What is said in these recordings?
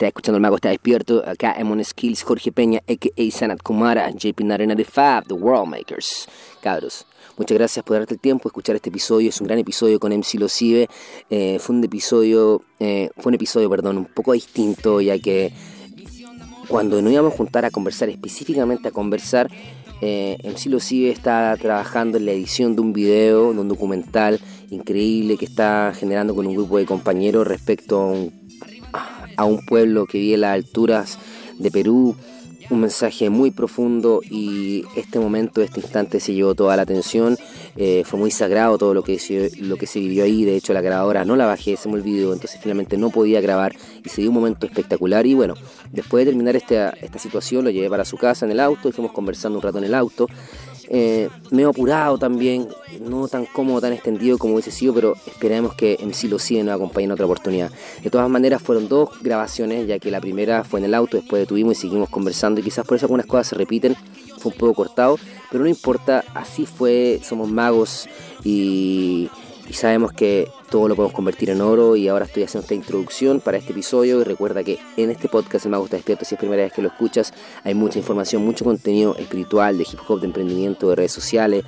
Está escuchando el mago, está despierto. Acá en Skills, Jorge Peña, a.k.a. Sanat Kumara, JP Narena de Fab, The World Makers. Cabros, muchas gracias por darte el tiempo, escuchar este episodio. Es un gran episodio con MC Locibe. Eh, fue un episodio, eh, fue un episodio, perdón, un poco distinto, ya que cuando nos íbamos a juntar a conversar, específicamente a conversar, eh, MC Locibe está trabajando en la edición de un video, de un documental increíble que está generando con un grupo de compañeros respecto a un a un pueblo que vive a las alturas de Perú, un mensaje muy profundo y este momento, este instante se llevó toda la atención, eh, fue muy sagrado todo lo que, se, lo que se vivió ahí, de hecho la grabadora no la bajé, se me olvidó, entonces finalmente no podía grabar y se dio un momento espectacular. Y bueno, después de terminar esta, esta situación lo llevé para su casa en el auto y fuimos conversando un rato en el auto eh, medio apurado también, no tan cómodo, tan extendido como hubiese sido, pero esperemos que MC siga nos acompañe en otra oportunidad. De todas maneras, fueron dos grabaciones, ya que la primera fue en el auto, después detuvimos y seguimos conversando, y quizás por eso algunas cosas se repiten, fue un poco cortado, pero no importa, así fue, somos magos y y sabemos que todo lo podemos convertir en oro y ahora estoy haciendo esta introducción para este episodio. Y recuerda que en este podcast El Mago está despierto si es primera vez que lo escuchas hay mucha información, mucho contenido espiritual, de hip hop, de emprendimiento, de redes sociales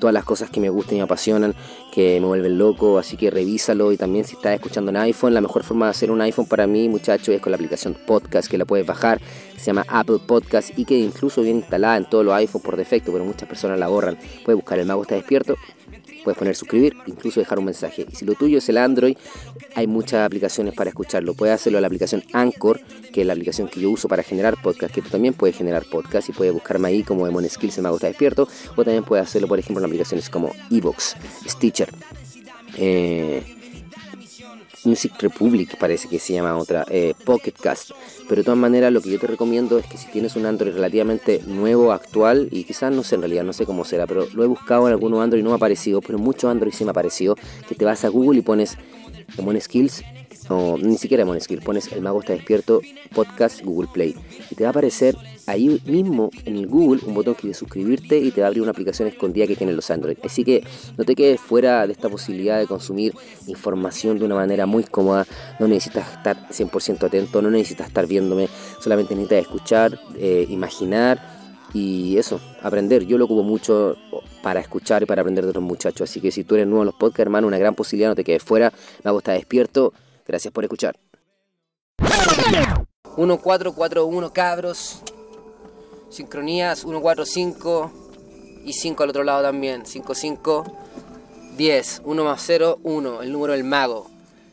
todas las cosas que me gustan y me apasionan, que me vuelven loco, así que revísalo. Y también si estás escuchando en iPhone, la mejor forma de hacer un iPhone para mí, muchachos, es con la aplicación Podcast que la puedes bajar, se llama Apple Podcast y que incluso viene instalada en todos los iPhones por defecto, pero muchas personas la borran. Puedes buscar El Mago está despierto Puedes poner suscribir, incluso dejar un mensaje. Y si lo tuyo es el Android, hay muchas aplicaciones para escucharlo. Puedes hacerlo en la aplicación Anchor, que es la aplicación que yo uso para generar podcast, que tú también puedes generar podcast y puedes buscarme ahí como Demon Skills, el mago está despierto. O también puedes hacerlo, por ejemplo, en aplicaciones como Evox, Stitcher. Eh, Music Republic parece que se llama otra, eh, Pocket Cast. Pero de todas maneras lo que yo te recomiendo es que si tienes un Android relativamente nuevo, actual, y quizás no sé en realidad, no sé cómo será, pero lo he buscado en algunos Android y no me ha aparecido, pero muchos Android sí me ha aparecido, que te vas a Google y pones Demon Skills o ni siquiera Moneskill, pones El Mago está despierto, podcast Google Play. Y te va a aparecer ahí mismo en el Google un botón que dice suscribirte y te va a abrir una aplicación escondida que tienen los Android. Así que no te quedes fuera de esta posibilidad de consumir información de una manera muy cómoda. No necesitas estar 100% atento, no necesitas estar viéndome, solamente necesitas escuchar, eh, imaginar y eso, aprender. Yo lo ocupo mucho para escuchar y para aprender de otros muchachos. Así que si tú eres nuevo en los podcasts, hermano, una gran posibilidad, no te quedes fuera. Mago está despierto. Gracias por escuchar. 1441 cabros. Sincronías 145 y 5 al otro lado también. 55 10. 1 más 0, 1. El número del mago.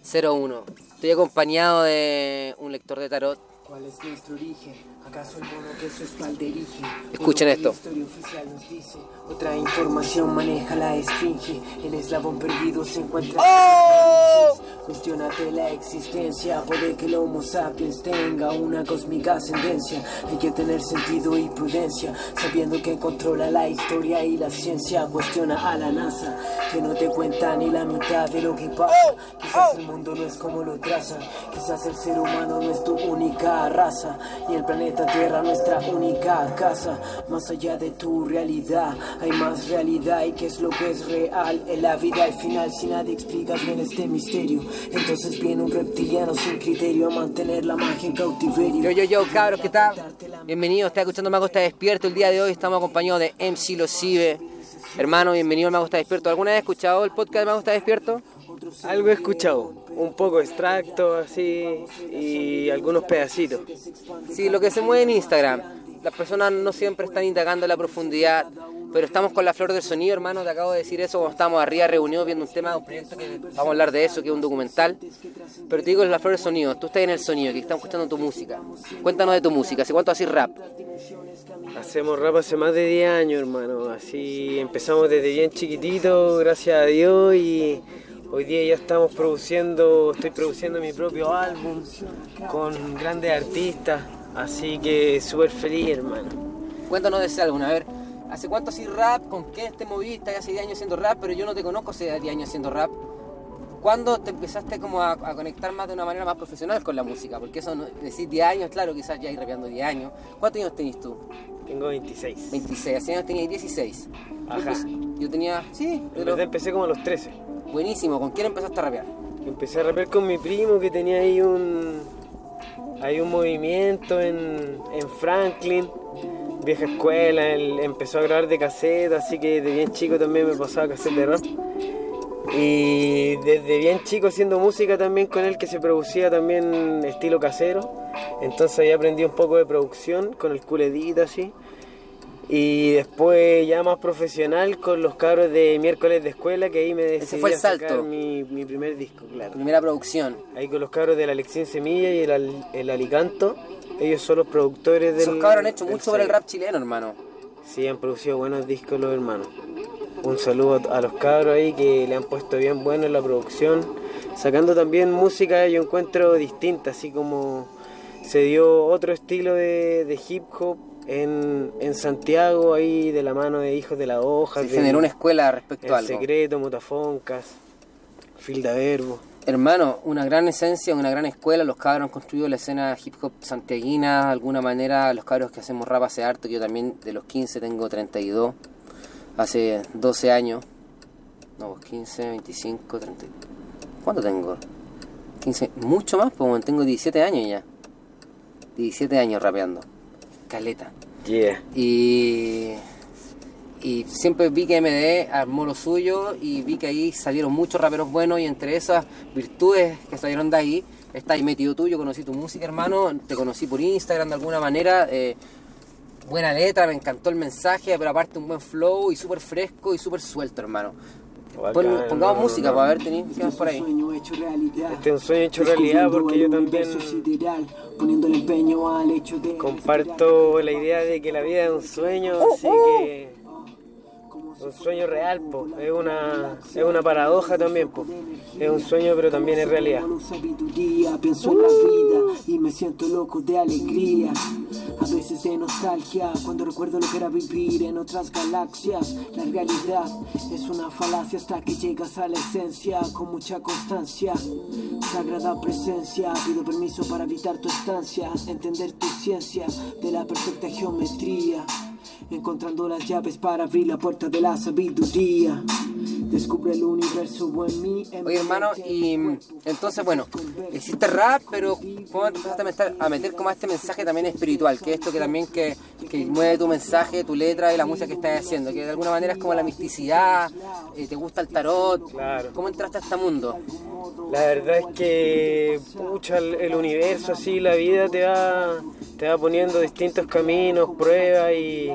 01. Estoy acompañado de un lector de tarot. ¿Cuál es nuestro origen? ¿Acaso el mono que su espalda erige? Escuchen esto. La historia oficial nos dice. Otra información maneja la esfinge. Eslabón perdido se encuentra. ¡Oh! Cuestionate la existencia. Puede que el Homo sapiens tenga una cósmica ascendencia. Hay que tener sentido y prudencia. Sabiendo que controla la historia y la ciencia. Cuestiona a la NASA. Que no te cuenta ni la mitad de lo que pasa. Quizás el mundo no es como lo traza. Quizás el ser humano no es tu única raza. Y el planeta Tierra nuestra única casa. Más allá de tu realidad hay más realidad. Y qué es lo que es real en la vida al final si nadie explica bien este misterio. Entonces viene un reptiliano sin criterio a mantener la magia en cautiverio. Yo, yo, yo, cabros, ¿qué tal? Bienvenido, está escuchando Mago está despierto. El día de hoy estamos acompañados de MC Locibe Hermano, bienvenido al Mago está despierto. ¿Alguna vez has escuchado el podcast de Mago está despierto? Algo he escuchado, un poco extracto así y algunos pedacitos. Sí, lo que se mueve en Instagram. Las personas no siempre están indagando la profundidad pero estamos con la flor del sonido, hermano, te acabo de decir eso cuando estábamos arriba reunidos viendo un tema, un proyecto que vamos a hablar de eso, que es un documental. Pero te digo, es la flor del sonido, tú estás en el sonido, que estamos escuchando tu música. Cuéntanos de tu música, ¿hace cuánto haces rap? Hacemos rap hace más de 10 años, hermano. Así empezamos desde bien chiquitito, gracias a Dios, y hoy día ya estamos produciendo, estoy produciendo mi propio álbum con grandes artistas, así que súper feliz, hermano. Cuéntanos de ese álbum, a ver. ¿Hace cuánto haces rap? ¿Con qué te moviste? Hace 10 años haciendo rap, pero yo no te conozco hace 10 años haciendo rap. ¿Cuándo te empezaste como a, conectar más de una manera más profesional con la música? Porque eso, no, decir 10 años, claro, quizás ya ir rapeando 10 años. ¿Cuántos años tenés tú? Tengo 26. 26, hace años tenía 16. Ajá. Yo, tenía, sí, pero... empecé como a los 13. Buenísimo, ¿con quién empezaste a rapear? Empecé a rapear con mi primo que tenía ahí un hay un movimiento en, en Franklin, vieja escuela, él empezó a grabar de cassette, así que de bien chico también me pasaba cassette de rap. Y desde bien chico haciendo música también con él que se producía también estilo casero. Entonces ahí aprendí un poco de producción con el culedito así. Y después ya más profesional con los cabros de miércoles de escuela que ahí me decidí fue el a sacar salto. Mi, mi primer disco, claro. Primera producción. Ahí con los cabros de la Lección Semilla y el, el Alicanto. Ellos son los productores del. Esos cabros han hecho del mucho por el rap chileno, hermano. Sí, han producido buenos discos los hermanos. Un saludo a los cabros ahí que le han puesto bien bueno en la producción. Sacando también música yo encuentro distinta, así como se dio otro estilo de, de hip hop en, en Santiago, ahí de la mano de Hijos de la Hoja. Se de- generó una escuela respecto a algo. Secreto, Motafoncas, Filda Verbo. Hermano, una gran esencia, una gran escuela. Los cabros han construido la escena hip hop santiaguina. De alguna manera, los cabros que hacemos rap hace harto. que Yo también de los 15 tengo 32. Hace 12 años. No, pues 15, 25, 30. ¿Cuánto tengo? 15. Mucho más, pues tengo 17 años ya. 17 años rapeando. Caleta. Yeah. Y, y siempre vi que MD armó lo suyo y vi que ahí salieron muchos raperos buenos y entre esas virtudes que salieron de ahí está ahí metido tú, yo conocí tu música hermano, te conocí por Instagram de alguna manera, eh, buena letra, me encantó el mensaje, pero aparte un buen flow y súper fresco y súper suelto hermano. Bacán, pongamos música no. para ver, ¿qué más por ahí? Este es un sueño hecho realidad porque yo también comparto la idea de que la vida es un sueño, así que un sueño real, po. es una es una paradoja también, po. es un sueño pero también es realidad. Pienso en la vida y me siento loco de alegría. A veces de nostalgia, cuando recuerdo lo que era vivir en otras galaxias. La realidad es una falacia hasta que llegas a la esencia con mucha constancia. Sagrada presencia, pido permiso para evitar tu estancia, entender tu ciencia de la perfecta geometría. Encontrando las llaves para abrir la puerta de la sabiduría. Descubre el universo en mí. Oye hermano, y entonces bueno, hiciste rap, pero ¿cómo empezaste a meter, a meter como este mensaje también espiritual? Que esto que también que, que mueve tu mensaje, tu letra y la música que estás haciendo, que de alguna manera es como la misticidad, eh, te gusta el tarot, Claro. ¿cómo entraste a este mundo? La verdad es que pucha, el, el universo así, la vida te va, te va poniendo distintos caminos, pruebas y,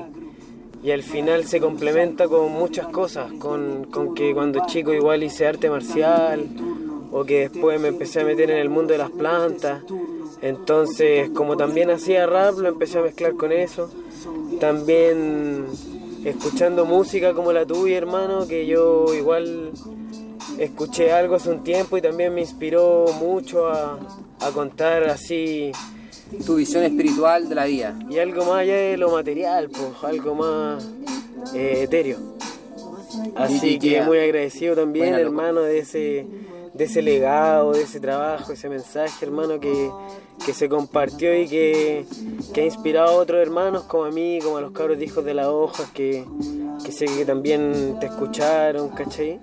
y al final se complementa con muchas cosas, con, con que cuando chico igual hice arte marcial o que después me empecé a meter en el mundo de las plantas. Entonces, como también hacía rap, lo empecé a mezclar con eso. También escuchando música como la tuya, hermano, que yo igual escuché algo hace un tiempo y también me inspiró mucho a, a contar así Tu visión espiritual de la vida. y algo más allá de lo material, pues algo más eh, etéreo. Así que muy agradecido también, Buena, hermano, de ese, de ese legado, de ese trabajo, ese mensaje, hermano, que, que se compartió y que, que ha inspirado a otros hermanos como a mí, como a los cabros de hijos de la hoja, que, que sé que también te escucharon, ¿cachai?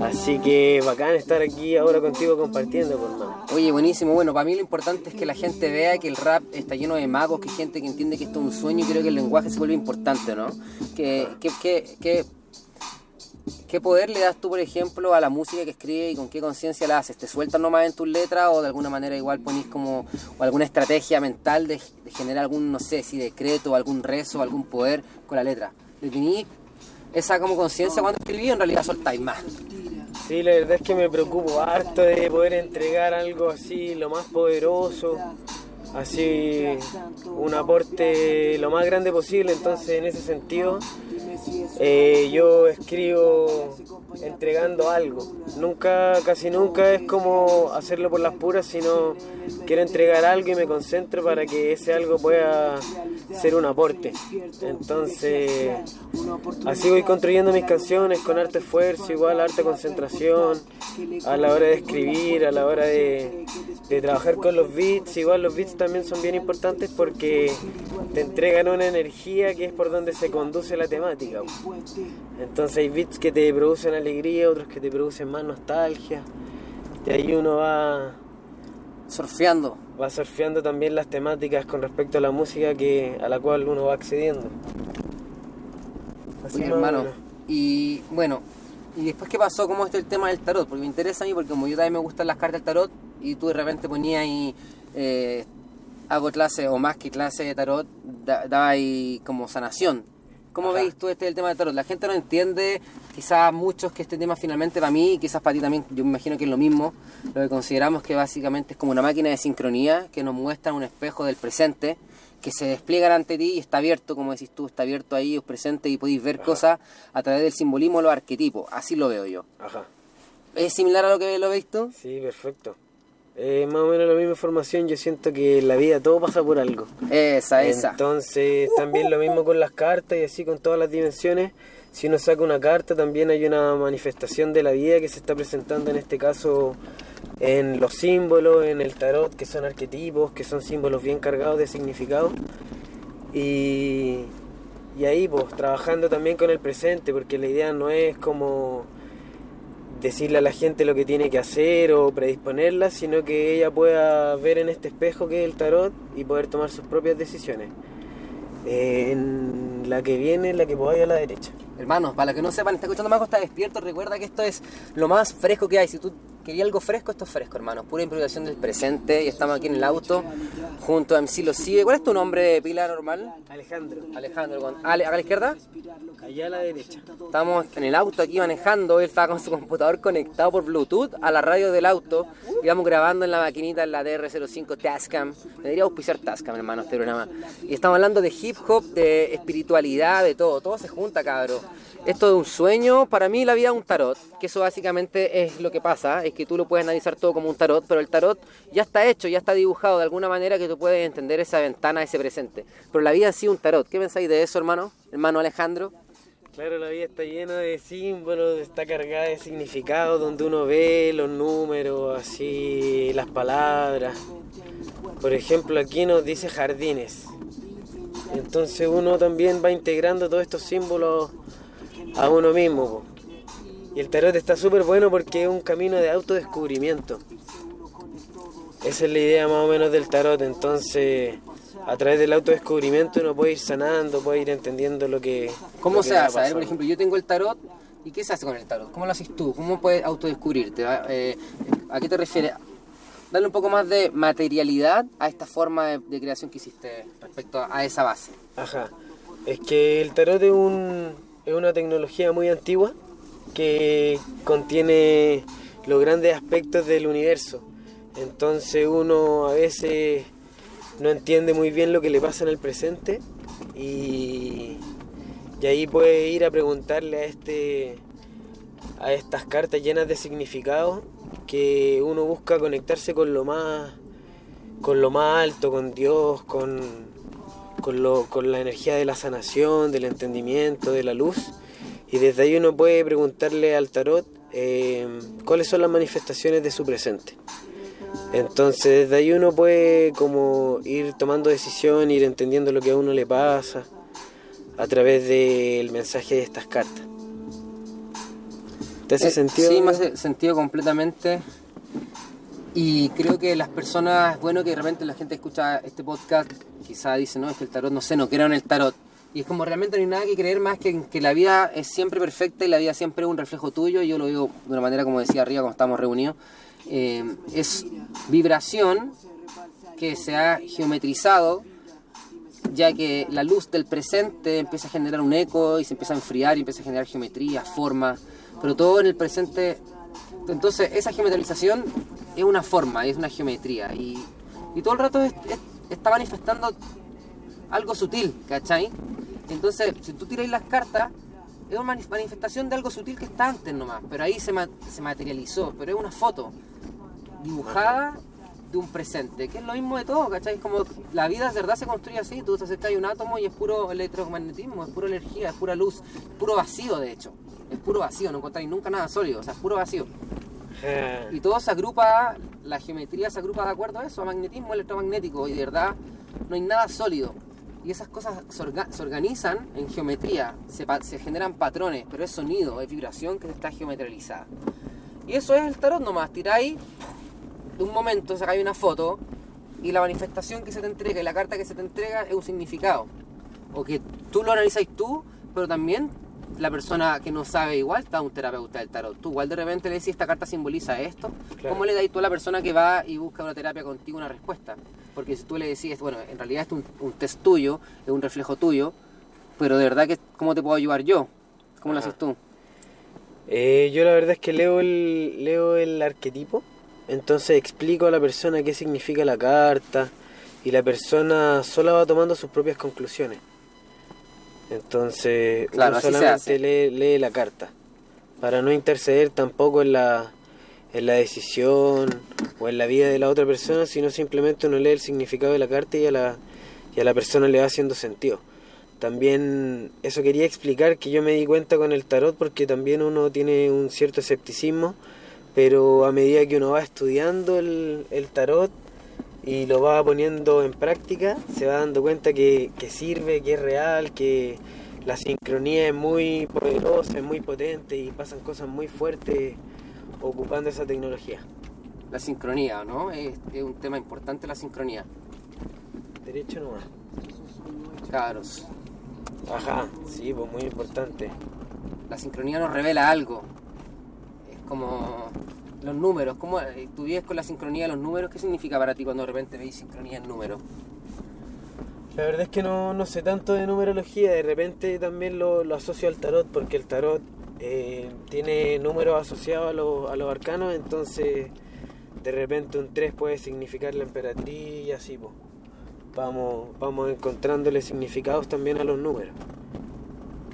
Así que bacán estar aquí ahora contigo compartiendo, pues, hermano. Oye, buenísimo. Bueno, para mí lo importante es que la gente vea que el rap está lleno de magos, que hay gente que entiende que esto es un sueño y creo que el lenguaje se vuelve importante, ¿no? Que, que, que, que- ¿Qué poder le das tú, por ejemplo, a la música que escribes y con qué conciencia la haces? ¿Te sueltas nomás en tus letras o de alguna manera igual ponís como o alguna estrategia mental de, de generar algún, no sé, si decreto, algún rezo, algún poder con la letra? ¿Le tenís esa como conciencia cuando escribís o en realidad soltáis más? Sí, la verdad es que me preocupo harto de poder entregar algo así, lo más poderoso, así un aporte lo más grande posible. Entonces, en ese sentido, eh, yo escribo entregando algo. Nunca, casi nunca es como hacerlo por las puras, sino quiero entregar algo y me concentro para que ese algo pueda ser un aporte. Entonces, así voy construyendo mis canciones con harto esfuerzo, igual harta concentración, a la hora de escribir, a la hora de, de trabajar con los beats. Igual los beats también son bien importantes porque te entregan una energía que es por donde se conduce la temática. Entonces hay beats que te producen alegría, otros que te producen más nostalgia. Y ahí uno va Surfeando. va surfeando también las temáticas con respecto a la música que, a la cual uno va accediendo. Así hermano. Y bueno, ¿y después qué pasó? ¿Cómo está el tema del tarot? Porque me interesa a mí, porque como yo también me gustan las cartas del tarot, y tú de repente ponías ahí, eh, hago clase o más que clase de tarot, daba ahí como sanación. ¿Cómo veis tú este el tema del tarot? La gente no entiende, quizás muchos que este tema finalmente para mí, y quizás para ti también, yo me imagino que es lo mismo, lo que consideramos que básicamente es como una máquina de sincronía que nos muestra un espejo del presente, que se despliega ante ti y está abierto, como decís tú, está abierto ahí, es presente y podéis ver cosas a través del simbolismo o los arquetipos. Así lo veo yo. Ajá. ¿Es similar a lo que lo veis tú? Sí, perfecto. Es más o menos la misma información, yo siento que en la vida todo pasa por algo. Esa, esa. Entonces, también lo mismo con las cartas y así con todas las dimensiones. Si uno saca una carta, también hay una manifestación de la vida que se está presentando en este caso en los símbolos, en el tarot, que son arquetipos, que son símbolos bien cargados de significado. Y, y ahí, pues, trabajando también con el presente, porque la idea no es como decirle a la gente lo que tiene que hacer o predisponerla, sino que ella pueda ver en este espejo que es el tarot y poder tomar sus propias decisiones. en la que viene, la que ir a la derecha. Hermanos, para los que no sepan, está escuchando Mago, está despierto, recuerda que esto es lo más fresco que hay. Si tú querías algo fresco, esto es fresco, hermanos. Pura improvisación del presente y estamos aquí en el auto junto a MC Lo Sigue. ¿Cuál es tu nombre de pila normal? Alejandro. Alejandro. Ale, ¿A la izquierda? Allá a la derecha. Estamos en el auto aquí manejando. Él está con su computador conectado por Bluetooth a la radio del auto. Y vamos grabando en la maquinita en la DR05 Tascam. Me diría auspiciar Tascam, hermano, este programa. Y estamos hablando de hip hop, de espiritualidad, de todo. Todo se junta, cabrón. Esto de un sueño, para mí la vida es un tarot, que eso básicamente es lo que pasa, es que tú lo puedes analizar todo como un tarot, pero el tarot ya está hecho, ya está dibujado de alguna manera que tú puedes entender esa ventana, ese presente. Pero la vida es sí un tarot. ¿Qué pensáis de eso, hermano? Hermano Alejandro. Claro, la vida está llena de símbolos, está cargada de significados, donde uno ve los números, así, las palabras. Por ejemplo, aquí nos dice jardines. Entonces uno también va integrando todos estos símbolos a uno mismo. Y el tarot está súper bueno porque es un camino de autodescubrimiento. Esa es la idea más o menos del tarot. Entonces, a través del autodescubrimiento uno puede ir sanando, puede ir entendiendo lo que... ¿Cómo se hace? A ver, por ejemplo, yo tengo el tarot. ¿Y qué se hace con el tarot? ¿Cómo lo haces tú? ¿Cómo puedes autodescubrirte? Eh, ¿A qué te refieres? Darle un poco más de materialidad a esta forma de, creación que hiciste respecto a esa base. Ajá. Es que el tarot es es una tecnología muy antigua que contiene los grandes aspectos del universo. Entonces uno a veces no entiende muy bien lo que le pasa en el presente y, ahí puede ir a preguntarle a este a estas cartas llenas de significado que uno busca conectarse con lo más con lo más alto, con Dios, con, con, lo, con la energía de la sanación, del entendimiento, de la luz. Y desde ahí uno puede preguntarle al tarot eh, cuáles son las manifestaciones de su presente. Entonces desde ahí uno puede como ir tomando decisión, ir entendiendo lo que a uno le pasa a través del mensaje de estas cartas. ¿Te hace eh, sentido? Sí, me hace sentido completamente. Y creo que las personas, bueno que de repente la gente escucha este podcast, quizá dice, no, es que el tarot, no sé, no creo en el tarot. Y es como realmente no hay nada que creer más que que la vida es siempre perfecta y la vida siempre es un reflejo tuyo. Yo lo digo de una manera, como decía arriba, cuando estamos reunidos. Eh, es vibración que se ha geometrizado, ya que la luz del presente empieza a generar un eco y se empieza a enfriar y empieza a generar geometría, forma, pero todo en el presente entonces, esa geometrización es una forma, es una geometría. Y, todo el rato está manifestando algo sutil, ¿cachai? Entonces, si tú tiráis las cartas, es una manifestación de algo sutil que está antes nomás, pero ahí se, se materializó, pero es una foto dibujada de un presente, que es lo mismo de todo, ¿cachai? Como la vida de verdad se construye así, tú te acercas a un átomo y es puro electromagnetismo, es pura energía, es pura luz, puro vacío de hecho es puro vacío, no encontráis nunca nada sólido, o sea, es puro vacío. Eh. Y todo se agrupa, la geometría se agrupa de acuerdo a eso, a magnetismo electromagnético, y de verdad no hay nada sólido. Y esas cosas se, organizan en geometría, se, se, generan patrones, pero es sonido, es vibración que está geometralizada. Y eso es el tarot nomás, tiráis, de un momento sacáis una foto, y la manifestación que se te entrega y la carta que se te entrega es un significado. O que tú lo analizáis tú, pero también la persona que no sabe igual está un terapeuta del tarot. Tú igual de repente le decís, esta carta simboliza esto. ¿Cómo le dais tú a la persona que va y busca una terapia contigo una respuesta? Porque si tú le decís, bueno, en realidad es un, un test tuyo, es un reflejo tuyo, pero de verdad que, ¿cómo te puedo ayudar yo? ¿Cómo lo haces tú? Eh, yo la verdad es que leo el, leo el arquetipo, entonces explico a la persona qué significa la carta y la persona sola va tomando sus propias conclusiones. Entonces Claro, uno solamente lee, lee la carta para no interceder tampoco en la, en la decisión o en la vida de la otra persona, sino simplemente uno lee el significado de la carta y a la, y a la persona le va haciendo sentido. También eso quería explicar que yo me di cuenta con el tarot porque también uno tiene un cierto escepticismo, pero a medida que uno va estudiando el, el tarot y lo va poniendo en práctica, se va dando cuenta que, que sirve, que es real, que la sincronía es muy poderosa, es muy potente y pasan cosas muy fuertes ocupando esa tecnología. La sincronía, ¿no? Es, es un tema importante la sincronía. Derecho nomás. Cabros. Ajá, sí, pues muy importante. La sincronía nos revela algo. Es como los números. ¿Cómo tú vives con la sincronía de los números? ¿Qué significa para ti cuando de repente veis sincronía en números? La verdad es que no, no sé tanto de numerología, de repente también lo, lo asocio al tarot, porque el tarot eh, tiene números asociados a, los- a los arcanos, entonces de repente un 3 puede significar la emperatriz y así, pues. Vamos, vamos encontrándole significados también a los números.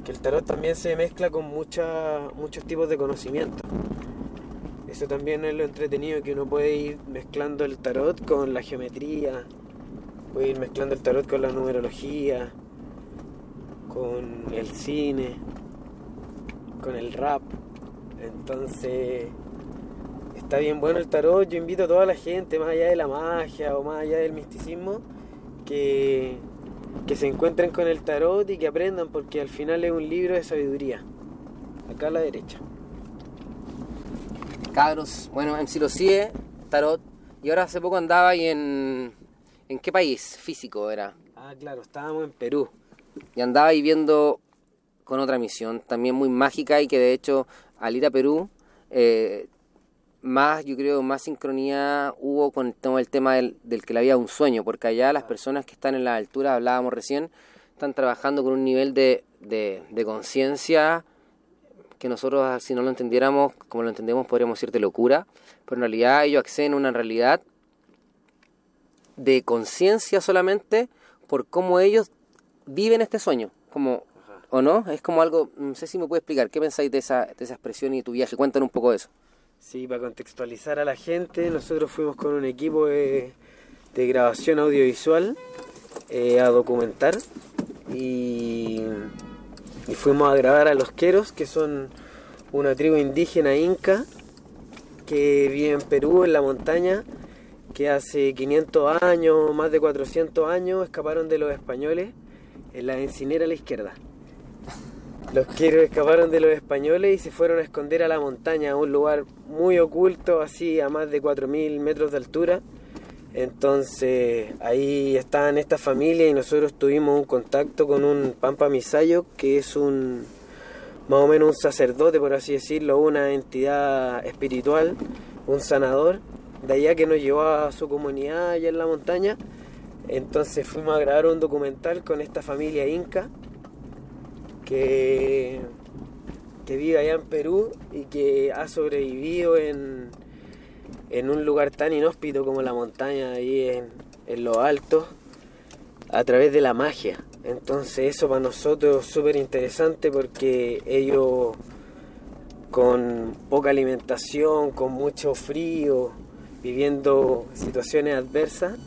Que el tarot también se mezcla con muchos tipos de conocimiento. Eso también es lo entretenido, que uno puede ir mezclando el tarot con la geometría, puede ir mezclando el tarot con la numerología, con el cine, con el rap. Entonces, está bien bueno el tarot. Yo invito a toda la gente, más allá de la magia o más allá del misticismo, que, que se encuentren con el tarot y que aprendan, porque al final es un libro de sabiduría. Acá a la derecha. Cabros, bueno, MC lo sigue, tarot. Y ahora hace poco andaba ahí en. ¿En qué país? Físico era. Ah, claro, estábamos en Perú. Y andaba ahí viendo con otra misión, también muy mágica y que de hecho al ir a Perú, eh, más, yo creo, más sincronía hubo con el tema del, del que le había un sueño, porque allá las personas que están en la altura, hablábamos recién, están trabajando con un nivel de, de, de conciencia que nosotros, si no lo entendiéramos como lo entendemos, podríamos decir de locura, pero en realidad ellos acceden a una realidad de conciencia solamente por cómo ellos viven este sueño, como o no, es como algo, no sé si me puede explicar, ¿qué pensáis de esa, de esa expresión y tu viaje? Cuéntanos un poco de eso. Sí, para contextualizar a la gente, nosotros fuimos con un equipo de, de grabación audiovisual eh, a documentar y, y fuimos a grabar a los queros, que son una tribu indígena inca que vive en Perú, en la montaña, que hace 500 años, más de 400 años, escaparon de los españoles en la encinera a la izquierda. Los queros escaparon de los españoles y se fueron a esconder a la montaña, a un lugar muy oculto, así a más de 4.000 metros de altura. Entonces ahí estaban esta familia y nosotros tuvimos un contacto con un Pampa Misayo, que es un más o menos un sacerdote, por así decirlo, una entidad espiritual, un sanador, de allá que nos llevó a su comunidad allá en la montaña. Entonces fuimos a grabar un documental con esta familia inca que, que vive allá en Perú y que ha sobrevivido en, en un lugar tan inhóspito como la montaña, ahí en, en lo alto, a través de la magia. Entonces eso para nosotros es súper interesante porque ellos con poca alimentación, con mucho frío, viviendo situaciones adversas,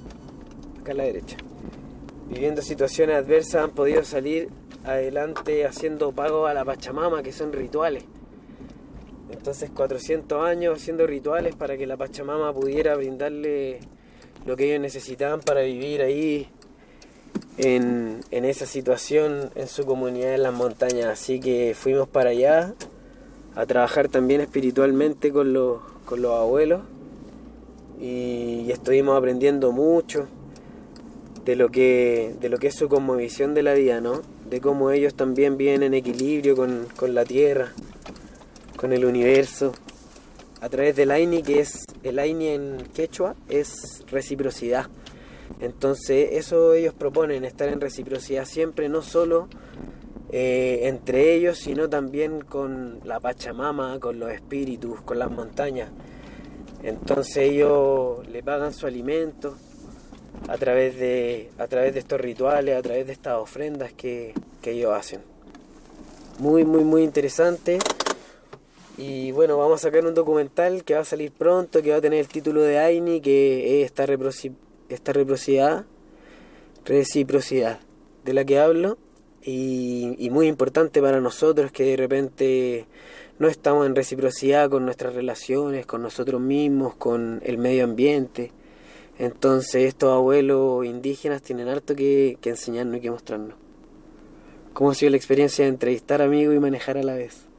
acá a la derecha, viviendo situaciones adversas han podido salir adelante haciendo pagos a la Pachamama, que son rituales. Entonces 400 años haciendo rituales para que la Pachamama pudiera brindarle lo que ellos necesitaban para vivir ahí en, esa situación en su comunidad en las montañas. Así que fuimos para allá a trabajar también espiritualmente con los, abuelos y, estuvimos aprendiendo mucho de lo que de lo que es su cosmovisión de la vida, ¿no? De cómo ellos también viven en equilibrio con la tierra, con el universo, a través del Aini, que es el Aini en quechua, es reciprocidad. Entonces eso ellos proponen, estar en reciprocidad siempre, no solo eh, entre ellos, sino también con la Pachamama, con los espíritus, con las montañas. Entonces ellos le pagan su alimento a través de, a través de estos rituales, a través de estas ofrendas que, que ellos hacen. Muy, muy, muy interesante. Y bueno, vamos a sacar un documental que va a salir pronto, que va a tener el título de Aini, que es esta reciprocidad, reciprocidad de la que hablo y, muy importante para nosotros que de repente no estamos en reciprocidad con nuestras relaciones, con nosotros mismos, con el medio ambiente. Entonces estos abuelos indígenas tienen harto que, que enseñarnos y que mostrarnos. ¿Cómo ha sido la experiencia de entrevistar amigos y manejar a la vez?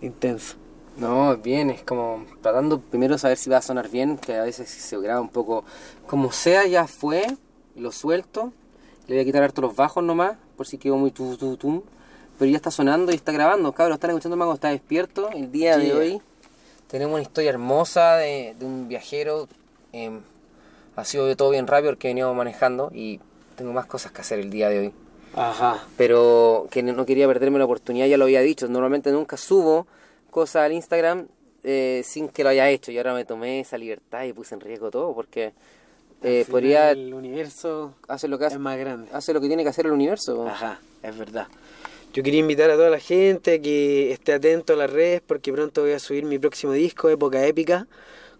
Intenso. No, bien, es como tratando primero de saber si va a sonar bien, que a veces se graba un poco como sea, ya fue, lo suelto, le voy a quitar harto los bajos nomás, por si quedó muy tu, tu, tu, pero ya está sonando y está grabando, cabros, están escuchando Mago, está despierto, el día de hoy tenemos una historia hermosa de, un viajero, em, ha sido todo bien rápido porque he venido manejando y tengo más cosas que hacer el día de hoy. Ajá. Pero que no quería perderme la oportunidad, ya lo había dicho, normalmente nunca subo cosas al Instagram eh, sin que lo haya hecho. Y ahora me tomé esa libertad y puse en riesgo todo porque eh, podría... El universo hace lo que hace, es más grande. Hace lo que tiene que hacer el universo. Ajá, es verdad. Yo quería invitar a toda la gente que esté atento a las redes porque pronto voy a subir mi próximo disco, Época Épica,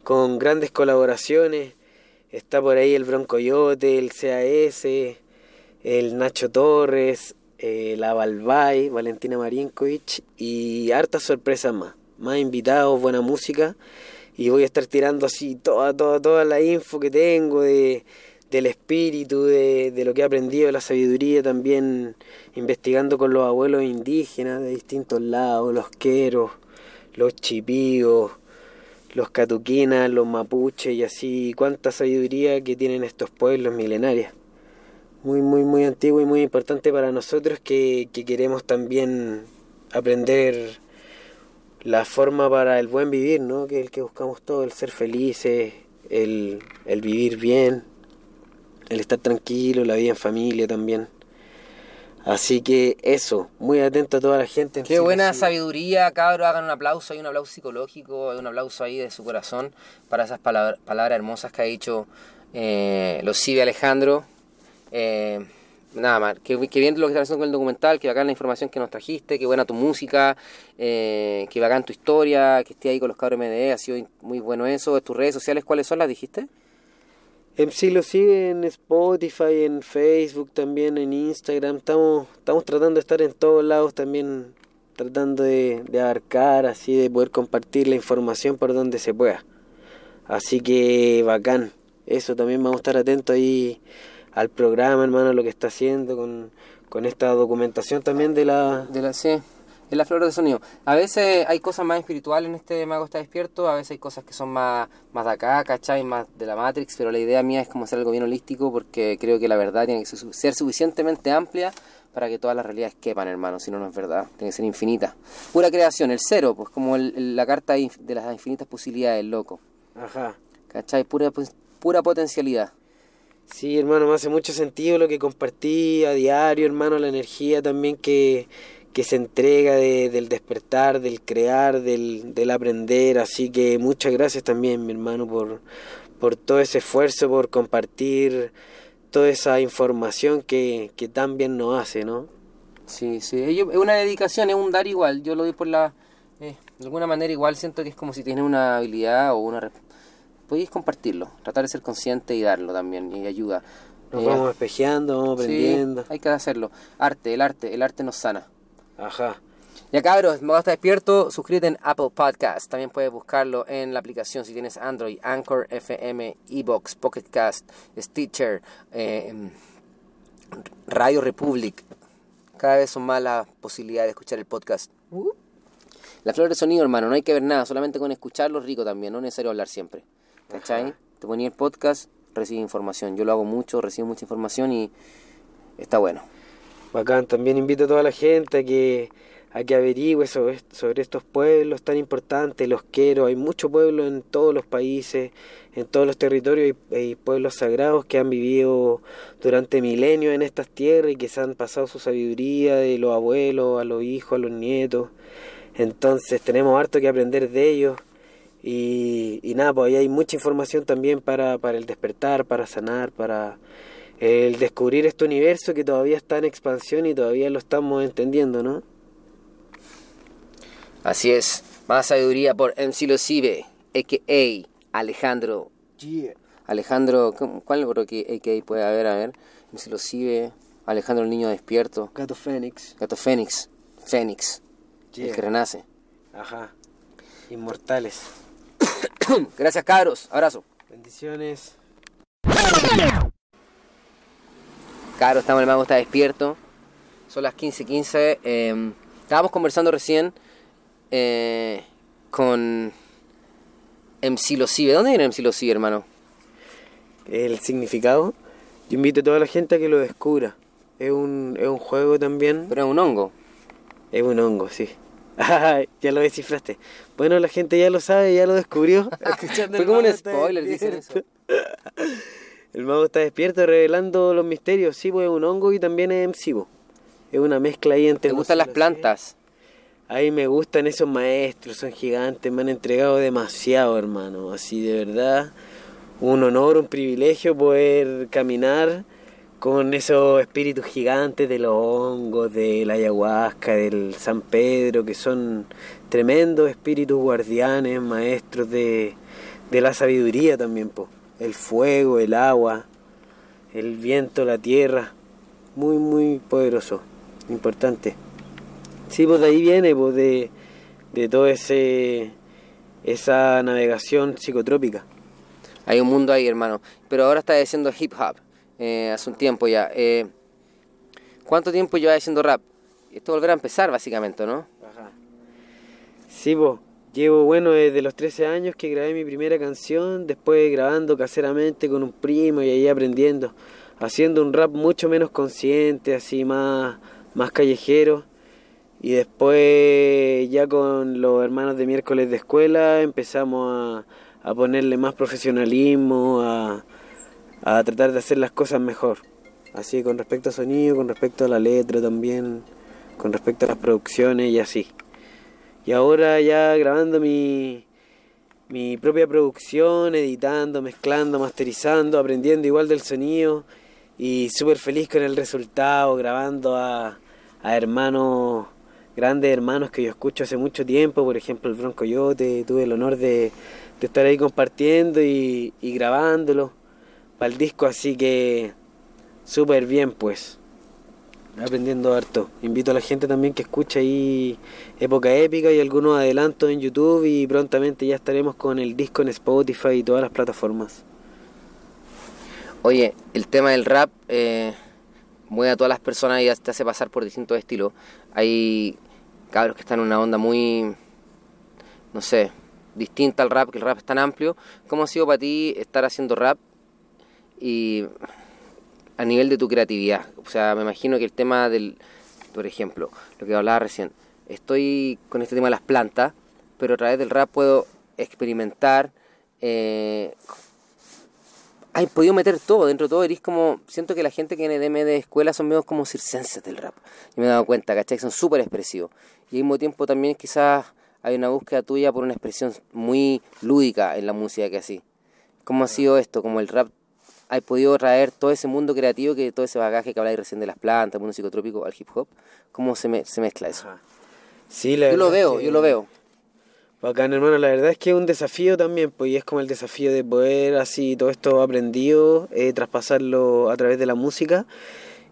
con grandes colaboraciones. Está por ahí el Broncoyote, el CAS, el Nacho Torres, eh, la Balbay, Valentina Marinkovic y hartas sorpresas más. Más invitados, buena música. Y voy a estar tirando así toda, toda, toda la info que tengo de, del espíritu, de, de lo que he aprendido, de la sabiduría, también investigando con los abuelos indígenas de distintos lados, los queros, los chipíos, los catuquinas, los mapuches y así, cuánta sabiduría que tienen estos pueblos milenarios muy, muy, muy antiguo y muy importante para nosotros que, queremos también aprender la forma para el buen vivir, ¿no? Que es el que buscamos todo, el ser felices, el, el vivir bien, el estar tranquilo, la vida en familia también. Así que eso, muy atento a toda la gente. Qué buena sabiduría, cabro. Hagan un aplauso, hay un aplauso psicológico, hay un aplauso ahí de su corazón para esas palabras, palabras hermosas que ha dicho eh, los Cibe Alejandro. Eh, nada más, que, bien lo que estás haciendo con el documental, que bacán la información que nos trajiste, que buena tu música, eh, que bacán tu historia, que esté ahí con los cabros MDE, ha sido muy bueno eso. ¿Tus redes sociales cuáles son las dijiste? MC lo sigue en Spotify, en Facebook, también en Instagram. Estamos, estamos tratando de estar en todos lados también, tratando de, de abarcar, así de poder compartir la información por donde se pueda. Así que bacán. Eso también vamos a estar atentos ahí al programa, hermano, lo que está haciendo con, con esta documentación también de la... De la sí, en la flor de sonido. A veces hay cosas más espirituales en este Mago está despierto, a veces hay cosas que son más, más de acá, ¿cachai? Más de la Matrix, pero la idea mía es como hacer algo bien holístico porque creo que la verdad tiene que ser suficientemente amplia para que todas las realidades quepan, hermano, si no, no es verdad, tiene que ser infinita. Pura creación, el cero, pues como la carta de las infinitas posibilidades, loco. Ajá. ¿Cachai? Pura, pues, pura potencialidad. Sí, hermano, me hace mucho sentido lo que compartí a diario, hermano, la energía también que, que se entrega del despertar, del crear, del, del, aprender. Así que muchas gracias también, mi hermano, por, por todo ese esfuerzo, por compartir toda esa información que, que tan bien nos hace, ¿no? Sí, sí, es una dedicación, es un dar igual. Yo lo doy por la... Eh, de alguna manera igual siento que es como si tienes una habilidad o una podéis compartirlo, tratar de ser consciente y darlo también, y ayuda. Nos vamos eh, espejeando, vamos aprendiendo. hay que hacerlo. Arte, el arte, el arte nos sana. Ajá. Ya cabros, me estar despierto, suscríbete en Apple Podcast. También puedes buscarlo en la aplicación si tienes Android, Anchor FM, Ebox, Pocket Cast, Stitcher, eh, Radio Republic. Cada vez son más las posibilidades de escuchar el podcast. Uh. La flor de sonido, hermano, no hay que ver nada, solamente con escucharlo rico también, no es necesario hablar siempre. ¿Cachai? te ponía el podcast, recibes información. Yo lo hago mucho, recibo mucha información y está bueno. Bacán, también invito a toda la gente a que, a que averigüe sobre, sobre estos pueblos tan importantes, los quiero, hay muchos pueblos en todos los países, en todos los territorios, hay, hay pueblos sagrados que han vivido durante milenios en estas tierras y que se han pasado su sabiduría de los abuelos a los hijos, a los nietos. Entonces tenemos harto que aprender de ellos. Y, y nada, pues ahí hay mucha información también para, para el despertar, para sanar, para el descubrir este universo que todavía está en expansión y todavía lo estamos entendiendo, ¿no? Así es, más sabiduría por MC Locibe, a.k.a. Alejandro. Yeah. Alejandro, ¿cómo- ¿cuál otro que a.k.a. puede haber? A ver, MC Locibe, Alejandro el niño despierto, Gato Fénix. Gato Fénix, Fénix, el que renace. Ajá. Inmortales. Gracias, cabros, abrazo. Bendiciones. Cabros, estamos, el mago está despierto. Son las 15:15. eh, estábamos conversando recién eh, con MC Locibe. ¿Dónde viene MC Locibe, hermano? El significado. Yo invito a toda la gente a que lo descubra. Es un, es un juego también. Pero es un hongo. Es un hongo, sí. Ah, ya lo descifraste. Bueno, la gente ya lo sabe, ya lo descubrió. Escuchando Fue el como un spoiler, dicen eso. El mago está despierto revelando los misterios. Sí, pues es un hongo y también es MC. po. Es una mezcla ahí entre... ¿Te gustan las plantas? Ahí me gustan esos maestros, son gigantes, me han entregado demasiado, hermano. Así de verdad, un honor, un privilegio poder caminar con esos espíritus gigantes de los hongos, de la ayahuasca, del San Pedro, que son tremendos espíritus guardianes, maestros de, de la sabiduría también, po. el fuego, el agua, el viento, la tierra, muy, muy poderoso, importante. Sí, pues de ahí viene, pues de, de ese esa navegación psicotrópica. Hay un mundo ahí, hermano. Pero ahora estás haciendo hip hop. Eh, hace un tiempo ya. Eh, ¿Cuánto tiempo llevas haciendo rap? Esto volverá a empezar, básicamente, ¿no? Sí, pues llevo, bueno, desde los 13 años que grabé mi primera canción, después grabando caseramente con un primo y ahí aprendiendo, haciendo un rap mucho menos consciente, así más, más callejero. Y después ya con los hermanos de miércoles de escuela empezamos a, a ponerle más profesionalismo, a, a tratar de hacer las cosas mejor. Así con respecto a sonido, con respecto a la letra también, con respecto a las producciones y así. Y ahora ya grabando mi, mi propia producción, editando, mezclando, masterizando, aprendiendo igual del sonido y súper feliz con el resultado, grabando a, a hermanos, grandes hermanos que yo escucho hace mucho tiempo, por ejemplo el Bronco Coyote, tuve el honor de, de estar ahí compartiendo y, y grabándolo para el disco, así que súper bien pues aprendiendo harto. Invito a la gente también que escuche ahí Época Épica y algunos adelantos en YouTube y prontamente ya estaremos con el disco en Spotify y todas las plataformas. Oye, el tema del rap eh, mueve a todas las personas y te hace pasar por distintos estilos. Hay cabros que están en una onda muy, no sé, distinta al rap, que el rap es tan amplio. ¿Cómo ha sido para ti estar haciendo rap y a nivel de tu creatividad? O sea, me imagino que el tema del, por ejemplo, lo que hablaba recién, estoy con este tema de las plantas, pero a través del rap puedo experimentar. Eh, podido meter todo, dentro de todo eres como, siento que la gente que viene de, de escuela son medio como circenses del rap. Y me he dado cuenta, ¿cachai? Son súper expresivos. Y al mismo tiempo también quizás hay una búsqueda tuya por una expresión muy lúdica en la música que así. ¿Cómo ha sido esto? Como el rap hay podido traer todo ese mundo creativo, que todo ese bagaje que habláis recién de las plantas, el mundo psicotrópico al hip hop. ¿Cómo se, me, se mezcla eso? Sí, la Yo lo veo, que- yo lo veo. Bacán, hermano, la verdad es que es un desafío también, pues, y es como el desafío de poder, así, todo esto aprendido, eh, traspasarlo a través de la música.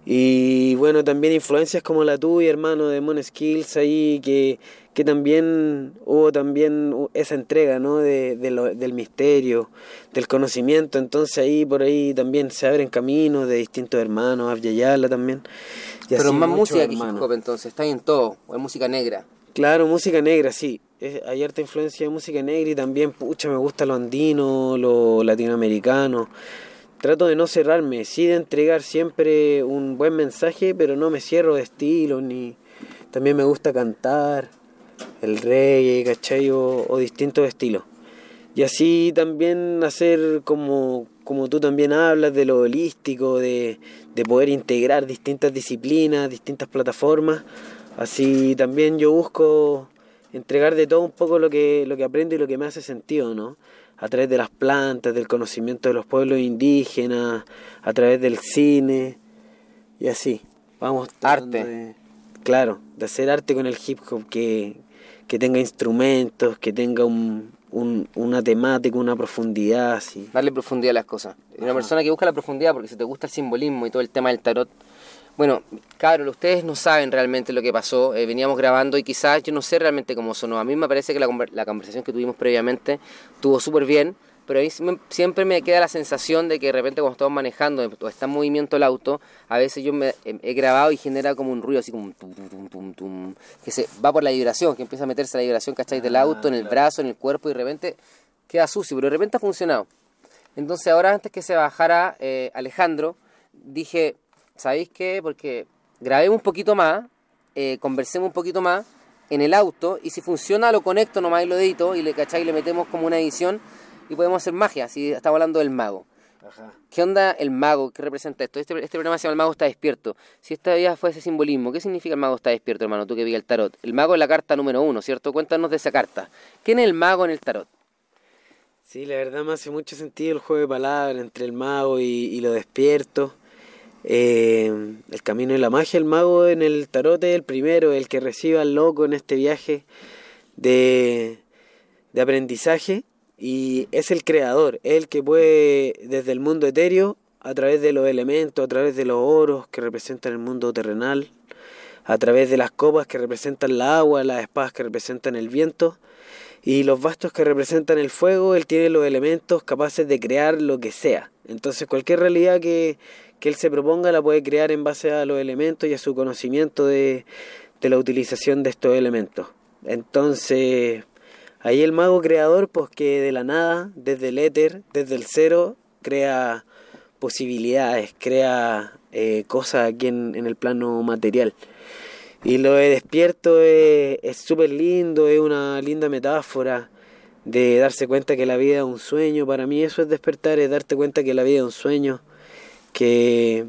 Y bueno, también influencias como la tuya, hermano, de Mon Skills, ahí, que, que también hubo también esa entrega, ¿no? De, de lo- del misterio, del conocimiento. Entonces ahí, por ahí también se abren caminos de distintos hermanos, Abyayala también. y Pero así más música que hip hermanos. hop entonces, está ahí en todo, o es música negra. Claro, música negra, sí. hay harta influencia de música negra y también, pucha, me gusta lo andino, lo latinoamericano. Trato de no cerrarme, sí de entregar siempre un buen mensaje, pero no me cierro de estilo, ni... También me gusta cantar el reggae, ¿cachai? O, o distintos estilos. Y así también hacer como, como tú también hablas de lo holístico, de, de poder integrar distintas disciplinas, distintas plataformas. Así también yo busco entregar de todo un poco lo que, lo que aprendo y lo que me hace sentido, ¿no? A través de las plantas, del conocimiento de los pueblos indígenas, a través del cine y así. Vamos. Arte. claro, de hacer arte con el hip hop que, que tenga instrumentos, que tenga un, un, una temática, una profundidad. Así. Darle profundidad a las cosas. Una persona que busca la profundidad porque si te gusta el simbolismo y todo el tema del tarot. Bueno, claro, ustedes no saben realmente lo que pasó. Eh, veníamos grabando y quizás yo no sé realmente cómo sonó. A mí me parece que la, la conversación que tuvimos previamente estuvo súper bien pero a mí siempre me queda la sensación de que de repente cuando estamos manejando o está en movimiento el auto, a veces yo me he grabado y genera como un ruido así como un tum, tum, tum, tum, que se va por la vibración, que empieza a meterse la vibración, ¿cachai? Del ah, auto, en el brazo, en el cuerpo y de repente queda sucio, pero de repente ha funcionado. Entonces ahora antes que se bajara eh, Alejandro, dije, ¿sabéis qué? Porque grabemos un poquito más, eh, conversemos un poquito más en el auto y si funciona lo conecto nomás y lo edito y le, ¿cachai? le metemos como una edición y podemos hacer magia, si estamos hablando del mago. ¿Qué onda el mago? ¿Qué representa esto? Este, este programa se llama El Mago está despierto. Si esta vida fue ese simbolismo, ¿qué significa el mago está despierto, hermano? Tú que vi el tarot. El mago es la carta número uno, ¿cierto? Cuéntanos de esa carta. ¿Quién es el mago en el tarot? Sí, la verdad me hace mucho sentido el juego de palabras entre el mago y, lo despierto. Eh, el camino de la magia, el mago en el tarot es el primero, el que reciba al loco en este viaje de, de aprendizaje y es el creador, el que puede desde el mundo etéreo, a través de los elementos, a través de los oros que representan el mundo terrenal, a través de las copas que representan el agua, las espadas que representan el viento y los bastos que representan el fuego, él tiene los elementos capaces de crear lo que sea. Entonces cualquier realidad que, que él se proponga la puede crear en base a los elementos y a su conocimiento de, de la utilización de estos elementos. Entonces, Ahí el mago creador, pues que de la nada, desde el éter, desde el cero, crea posibilidades, crea eh, cosas aquí en, el plano material. Y lo de despierto es súper lindo, es una linda metáfora de darse cuenta que la vida es un sueño. Para mí eso es despertar, es darte cuenta que la vida es un sueño, que,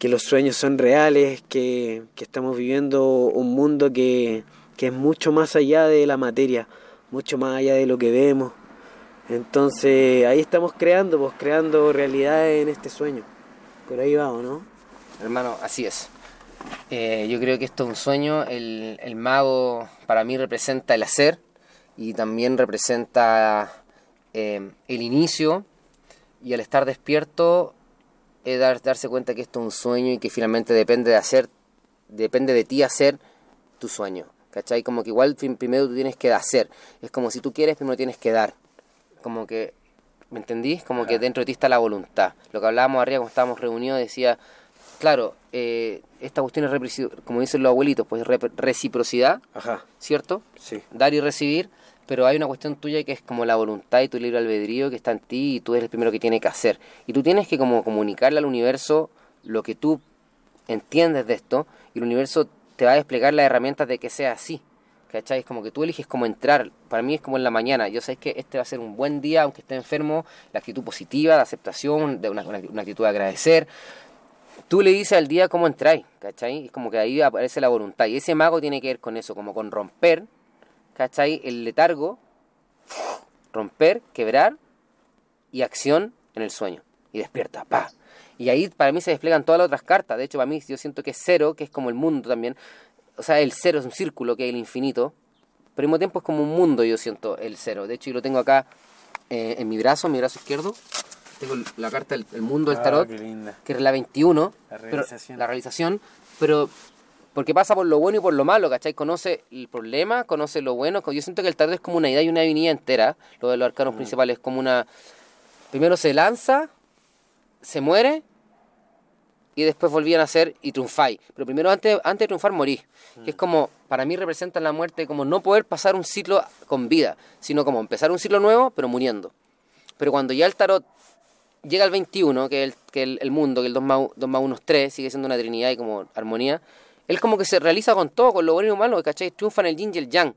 los sueños son reales, que, que estamos viviendo un mundo que, que es mucho más allá de la materia mucho más allá de lo que vemos. Entonces ahí estamos creando, pues creando realidades en este sueño. Por ahí vamos, ¿no? Hermano, así es. Eh, yo creo que esto es un sueño. El, el, mago para mí representa el hacer y también representa eh, el inicio. Y al estar despierto, es dar, darse cuenta que esto es un sueño y que finalmente depende de hacer, depende de ti hacer tu sueño. ¿Cachai? Como que igual primero tú tienes que hacer. Es como si tú quieres, primero tienes que dar. Como que, ¿me entendís? Como que dentro de ti está la voluntad. Lo que hablábamos arriba cuando estábamos reunidos decía, claro, eh, esta cuestión es, como dicen los abuelitos, pues reciprocidad, Ajá. ¿cierto? Sí. Dar y recibir, pero hay una cuestión tuya que es como la voluntad y tu libre albedrío que está en ti y tú eres el primero que tiene que hacer. Y tú tienes que como comunicarle al universo lo que tú entiendes de esto y el universo te va a desplegar las herramientas de que sea así. ¿Cachai? Es como que tú eliges cómo entrar. Para mí es como en la mañana. Yo sé que este va a ser un buen día, aunque esté enfermo. La actitud positiva, la aceptación, de una, actitud de agradecer. Tú le dices al día cómo entráis, ¿cachai? Es como que ahí aparece la voluntad. Y ese mago tiene que ver con eso, como con romper, ¿cachai? El letargo, romper, quebrar y acción en el sueño. Y despierta, pa, y ahí para mí se despliegan todas las otras cartas. De hecho, para mí yo siento que cero, que es como el mundo también. O sea, el cero es un círculo, que es el infinito. Pero al mismo tiempo es como un mundo, yo siento el cero. De hecho, yo lo tengo acá eh, en mi brazo, en mi brazo izquierdo. Tengo la carta del mundo del ah, tarot, que es la 21. La realización. la realización. Pero porque pasa por lo bueno y por lo malo, ¿cachai? Conoce el problema, conoce lo bueno. Yo siento que el tarot es como una idea y una avenida entera. Lo de los arcanos mm. principales es como una... Primero se lanza, se muere y después volví a nacer y triunfáis. Pero primero, antes, antes de triunfar, morí. Que es como, para mí representa la muerte como no poder pasar un ciclo con vida, sino como empezar un ciclo nuevo, pero muriendo. Pero cuando ya el tarot llega al 21, que es el, que el, el mundo, que el 2 más, 2 más 1 es 3, sigue siendo una trinidad y como armonía, él como que se realiza con todo, con lo bueno y lo malo, ¿cachai? Triunfa en el yin y el yang.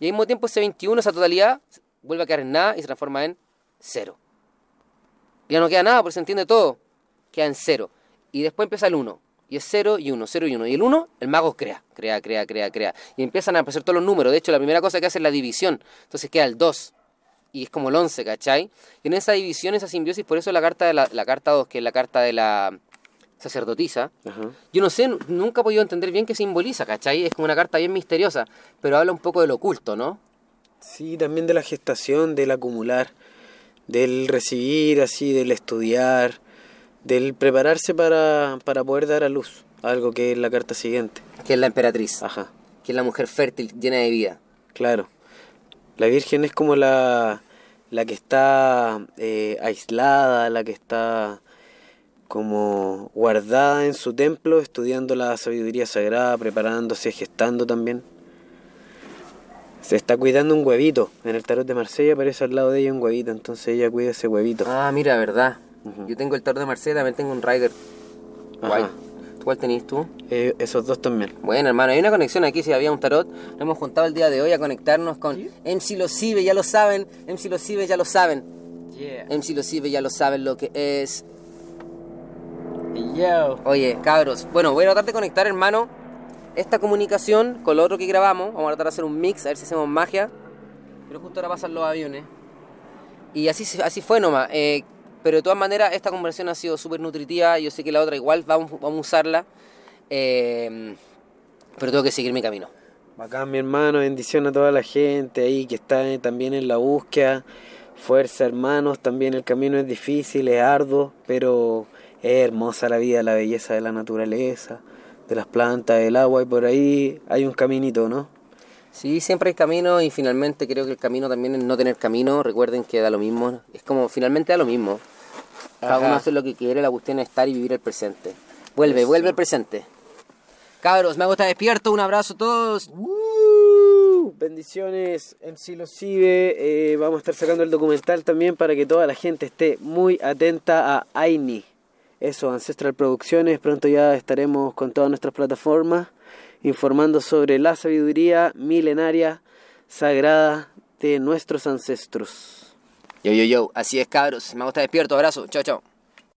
Y al mismo tiempo ese 21, esa totalidad, vuelve a quedar en nada y se transforma en cero. Ya no queda nada porque se entiende todo. Queda en cero. Y después empieza el 1. Y es 0 y 1, 0 y 1. Y el 1, el mago crea, crea, crea, crea, crea. Y empiezan a aparecer todos los números. De hecho, la primera cosa que hace es la división. Entonces queda el 2. Y es como el 11, ¿cachai? Y en esa división, esa simbiosis, por eso la carta, de la, la carta 2, que es la carta de la sacerdotisa, Ajá. yo no sé, nunca he podido entender bien qué simboliza, ¿cachai? Es como una carta bien misteriosa, pero habla un poco del oculto, ¿no? Sí, también de la gestación, del acumular, del recibir así, del estudiar, del prepararse para, para poder dar a luz, algo que es la carta siguiente. Que es la emperatriz, Ajá, que es la mujer fértil, llena de vida. claro. La Virgen es como la, la que está eh, aislada, la que está como guardada en su templo, estudiando la sabiduría sagrada, preparándose, gestando también. Se está cuidando un huevito. En el tarot de Marsella aparece al lado de ella un huevito, entonces ella cuida ese huevito. Ah, mira, verdad. Ujú. Yo tengo el tarot de Marcela, también tengo un Rider. Guay. ¿Cuál tenés tú? Eh, esos dos también. Bueno, hermano, hay una conexión aquí, si había un tarot. Nos hemos juntado el día de hoy a conectarnos con MC Los Cibe, ya lo saben. MC Los Cibe, ya lo saben. MC Los Cibe, ya lo saben lo que es. Yo. Oye, cabros, bueno, voy a tratar de conectar, hermano, esta comunicación con lo otro que grabamos. Vamos a tratar de hacer un mix, a ver si hacemos magia. Pero justo ahora pasan los aviones. Y así, así fue nomás. Eh, pero de todas maneras, esta conversación ha sido súper nutritiva. Yo sé que la otra igual vamos, vamos a usarla. Eh, pero tengo que seguir mi camino. Bacán, mi hermano. Bendición a toda la gente ahí que está también en la búsqueda. Fuerza, hermanos. También el camino es difícil, es arduo, pero es hermosa la vida, la belleza de la naturaleza, de las plantas, del agua. Y por ahí hay un caminito, ¿no? Sí, siempre hay camino y finalmente creo que el camino también es no tener camino. Recuerden que da lo mismo. Es como, finalmente da lo mismo. Cada Ajá. uno hace lo que quiere, la cuestión es estar y vivir el presente. Vuelve, vuelve el presente. Cabros, me hago estar despierto. Un abrazo a todos. Uh, bendiciones, MC Los Cibe. Eh, vamos a estar sacando el documental también para que toda la gente esté muy atenta a Aini. Eso, Ancestral Producciones. Pronto ya estaremos con todas nuestras plataformas informando sobre la sabiduría milenaria, sagrada de nuestros ancestros. Yo, yo, yo. Así es, cabros. Me estar despierto. Abrazo. Chao, chao.